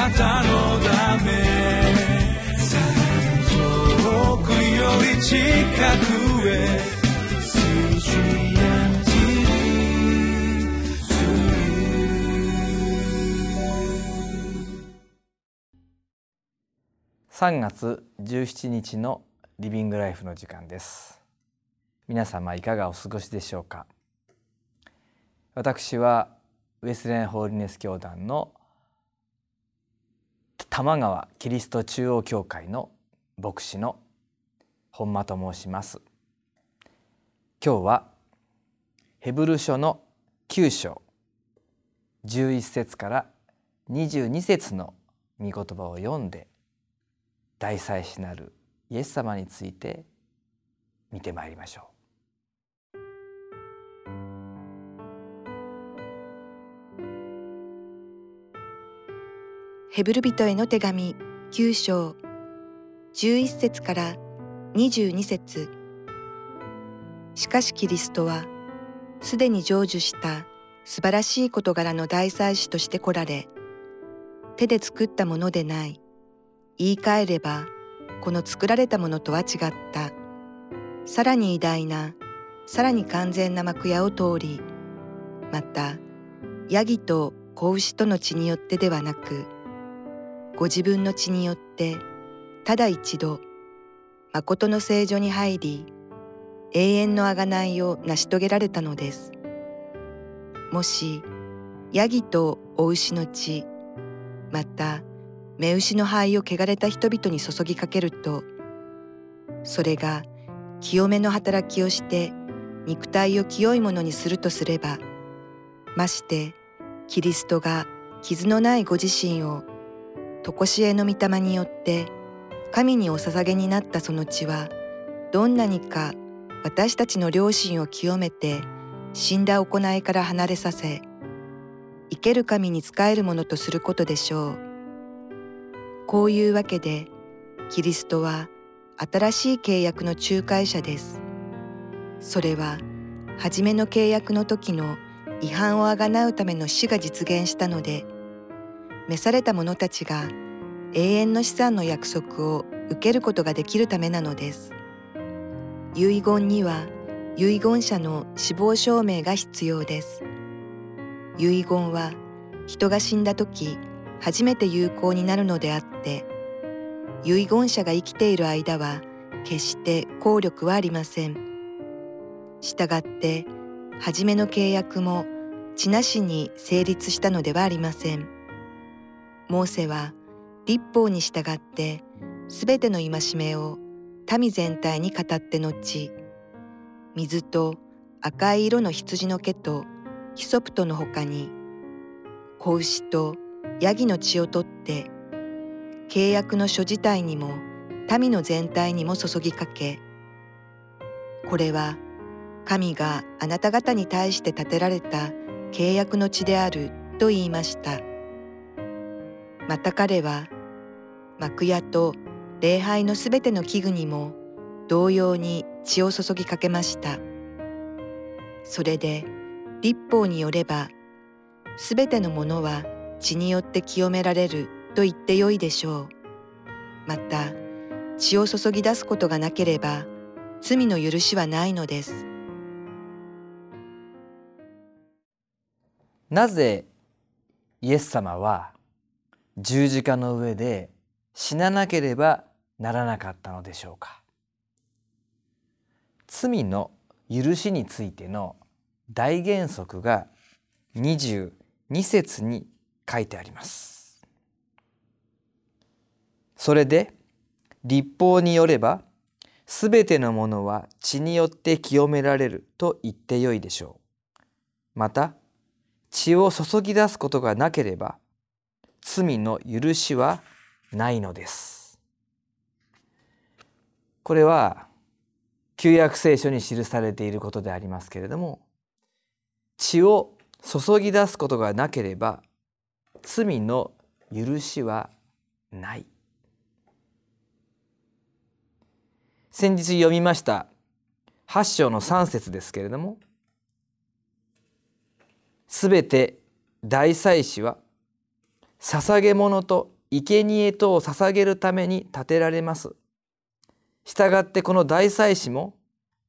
なたのため遠くより近くへ3月17日のリビングライフの時間です。皆様いかがお過ごしでしょうか？私はウェスレンホーリネス教団の玉川キリスト中央教会の牧師の本間と申します今日はヘブル書の9章11節から22節の御言葉を読んで大祭司なるイエス様について見てまいりましょう。ヘブル人への手紙9章。11節から22節。しかしキリストはすでに成就した素晴らしい事柄の大祭司として来られ手で作ったものでない。言い換えればこの作られたものとは違った。さらに偉大なさらに完全な幕屋を通りまたヤギと子牛との血によってではなくご自分の血によってただ一度誠の聖女に入り永遠の贖いを成し遂げられたのです。もしヤギとお牛の血また目牛の灰を汚れた人々に注ぎかけるとそれが清めの働きをして肉体を清いものにするとすればましてキリストが傷のないご自身を常しえの御霊によって神にお捧げになったその血はどんなにか私たちの良心を清めて死んだ行いから離れさせ生ける神に仕えるものとすることでしょう。こういうわけでキリストは新しい契約の仲介者です。それは初めの契約の時の違反をあがなうための死が実現したので召された者たちが永遠の資産の約束を受けることができるためなのです。遺言には遺言者の死亡証明が必要です。遺言は人が死んだ時初めて有効になるのであって遺言者が生きている間は決して効力はありませんしたがって初めの契約も地なしに成立したのではありませんモーセは立法に従ってすべての戒めを民全体に語って後水と赤い色の羊の毛とヒソプトのほかに子牛とヤギの血を取って契約の書自体にも民の全体にも注ぎかけこれは神があなた方に対して立てられた契約の地であると言いました。また彼は幕屋と礼拝のすべての器具にも同様に血を注ぎかけましたそれで立法によればすべてのものは血によって清められると言ってよいでしょう。また、血を注ぎ出すことがなければ、罪の許しはないのです。なぜイエス様は十字架の上で死ななければならなかったのでしょうか。罪の許しについての大原則が22節に書いてあります。それで立法によればすべてのものは血によって清められると言ってよいでしょう。また血を注ぎ出すことがなければ罪の許しはないのです。これは旧約聖書に記されていることでありますけれども血を注ぎ出すことがなければ罪の許しはない。先日読みました8章の3節ですけれどもすべて大祭司は捧げ物と生贄とを捧げるために建てられます。したがってこの大祭司も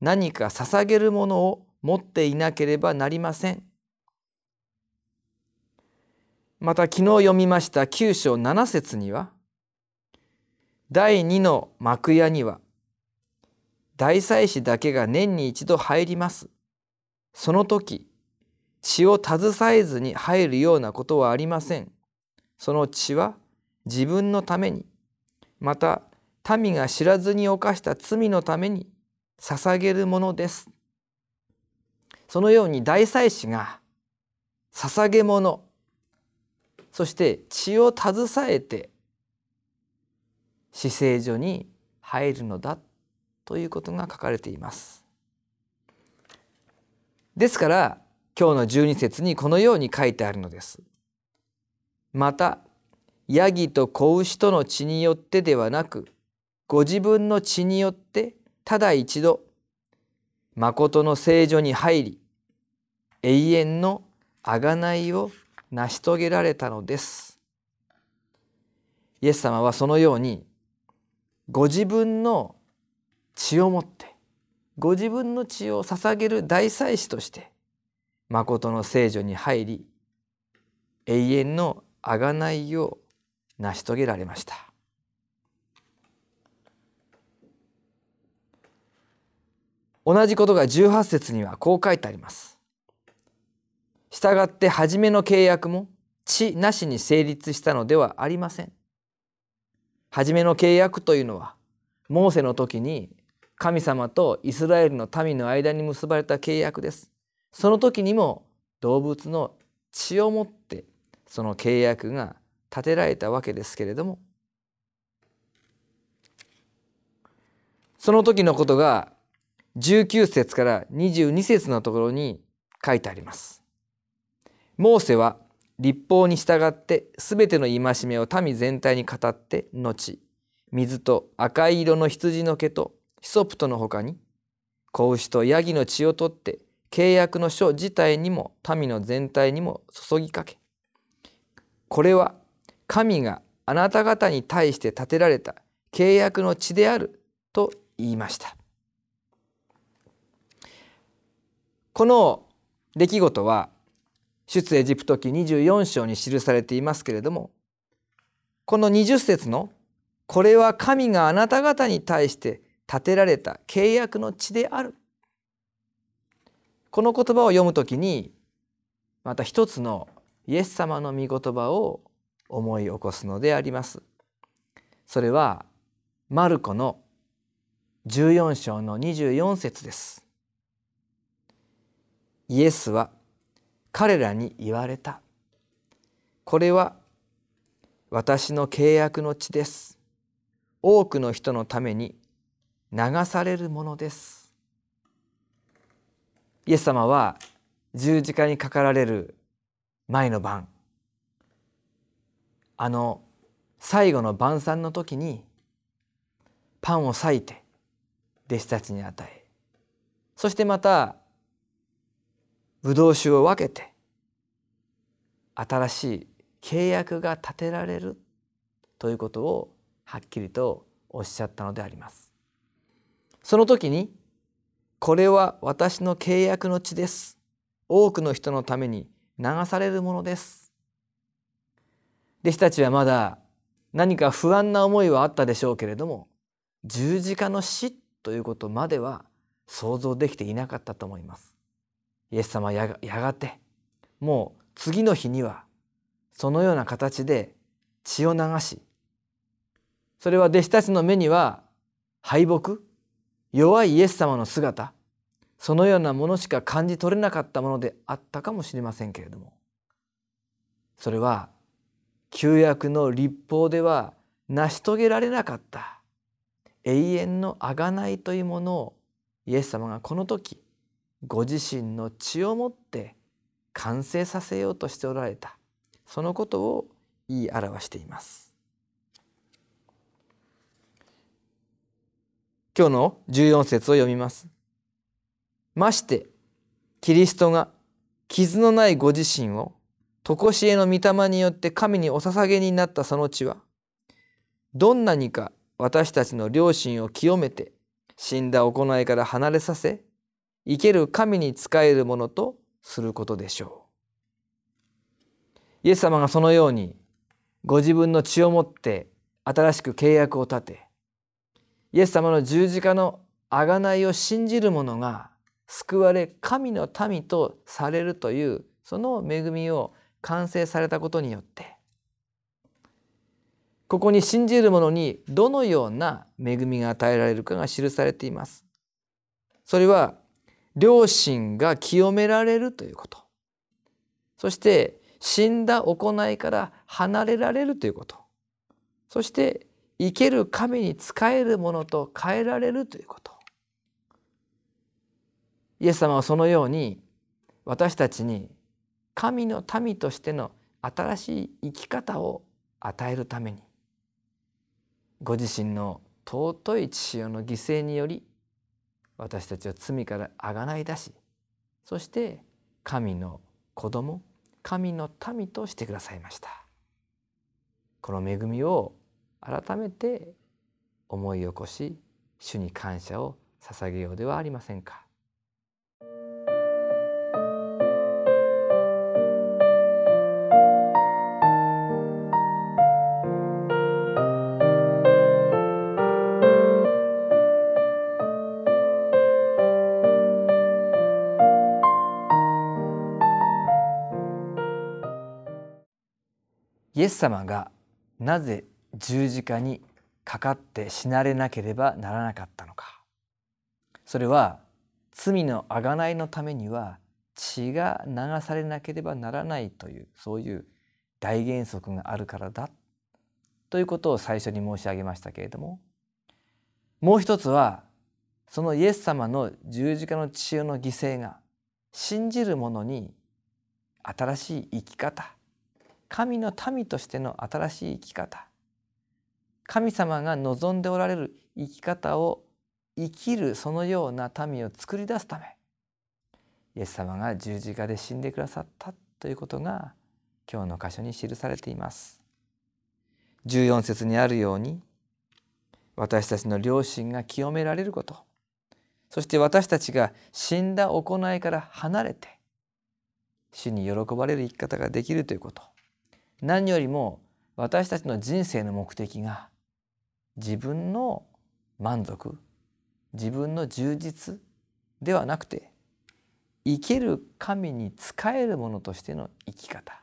何か捧げるものを持っていなければなりません。また昨日読みました9章7節には第2の幕屋には大祭司だけが年に一度入ります。その時血を携えずに入るようなことはありません。その血は自分のためにまた民が知らずに犯した罪のために捧げるものです。そのように大祭司が捧げ物そして血を携えて死聖所に入るのだということが書かれています。ですから今日の12節にこのように書いてあるのです。またヤギと子牛との血によってではなくご自分の血によってただ一度誠の聖女に入り永遠の贖いを成し遂げられたのです。イエス様はそのようにご自分の血をもってご自分の血を捧げる大祭司として誠の聖女に入り永遠の贖いを成し遂げられました。同じことが18節にはこう書いてあります。したがって初めの契約も地なしに成立したのではありません。初めの契約というのはモーセの時に神様とイスラエルの民の間に結ばれた契約です。その時にも動物の血をもってその契約が立てられたわけですけれどもその時のことが19節から22節のところに書いてあります。モーセは立法に従ってすべての戒めを民全体に語って後水と赤い色の羊の毛とヒソプトのほかに子牛とヤギの血を取って契約の書自体にも民の全体にも注ぎかけこれは神があなた方に対して立てられた契約の地であると言いました。この出来事は出エジプト記24章に記されていますけれどもこの20節の「これは神があなた方に対して立てられた契約の地である」この言葉を読むときにまた一つのイエス様の御言葉を思い起こすのであります。それはマルコの14章の24節です。イエスは彼らに言われた。これは私の契約の地です。多くの人のために流されるものです。イエス様は十字架にかかられる前の晩あの最後の晩餐の時にパンを裂いて弟子たちに与えそしてまたブドウ酒を分けて新しい契約が立てられるということをはっきりとおっしゃったのであります。その時にこれは私の契約の地です。多くの人のために流されるものです。弟子たちはまだ何か不安な思いはあったでしょうけれども十字架の死ということまでは想像できていなかったと思います。イエス様はやがてもう次の日にはそのような形で血を流しそれは弟子たちの目には敗北弱いイエス様の姿そのようなものしか感じ取れなかったものであったかもしれませんけれども。それは旧約の立法では成し遂げられなかった。永遠の贖いというものをイエス様がこの時ご自身の血をもって完成させようとしておられた。そのことを言い表しています。今日の14節を読みます。ましてキリストが傷のないご自身を常しえの御霊によって神にお捧げになったその地はどんなにか私たちの良心を清めて死んだ行いから離れさせ生ける神に仕えるものとすることでしょう。イエス様がそのようにご自分の血をもって新しく契約を立てイエス様の十字架の贖いを信じる者が救われ神の民とされるというその恵みを完成されたことによってここに信じる者にどのような恵みが与えられるかが記されています。それは良心が清められるということ。そして死んだ行いから離れられるということ。そして生ける神に仕えるものと変えられるということ。イエス様はそのように私たちに神の民としての新しい生き方を与えるためにご自身の尊い父親の犠牲により私たちを罪からあがない出しそして神の子供神の民としてくださいました。この恵みを改めて思い起こし主に感謝を捧げようではありませんか。イエス様がなぜ十字架にかかって死なれなければならなかったのか。それは罪の贖いのためには血が流されなければならないというそういう大原則があるからだ。ということを最初に申し上げましたけれども。もう一つはそのイエス様の十字架の血の犠牲が信じる者に新しい生き方神の民としての新しい生き方。神様が望んでおられる生き方を生きるそのような民を作り出すため。イエス様が十字架で死んでくださったということが今日の箇所に記されています。14節にあるように私たちの良心が清められること。そして私たちが死んだ行いから離れて主に喜ばれる生き方ができるということ。何よりも私たちの人生の目的が自分の満足自分の充実ではなくて生ける神に仕えるものとしての生き方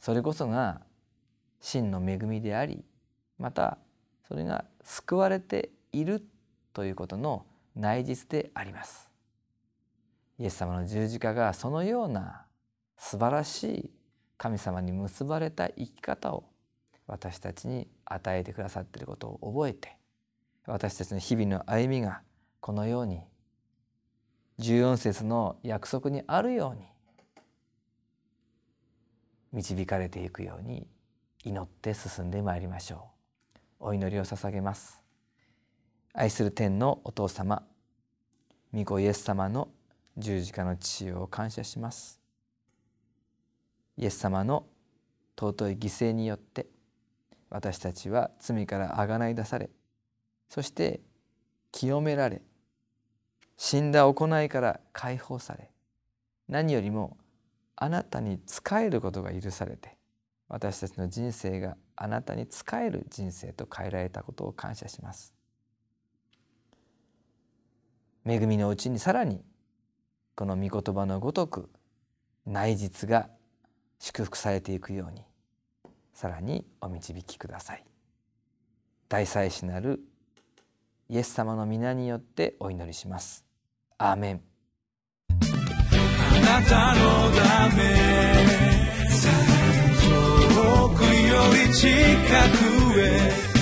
それこそが真の恵みでありまたそれが救われているということの内実であります。イエス様の十字架がそのような素晴らしい神様に結ばれた生き方を私たちに与えてくださっていることを覚えて私たちの日々の歩みがこのように14節の約束にあるように導かれていくように祈って進んでまいりましょう。お祈りを捧げます。愛する天のお父様御子イエス様の十字架の父を感謝します。イエス様の尊い犠牲によって私たちは罪からあがない出されそして清められ死んだ行いから解放され何よりもあなたに仕えることが許されて私たちの人生があなたに仕える人生と変えられたことを感謝します。恵みのうちにさらにこの御言葉のごとく内実が祝福されていくようにさらにお導きください。大祭司なるイエス様の皆によってお祈りします。アーメン。あなたのためさらに遠くより近くへ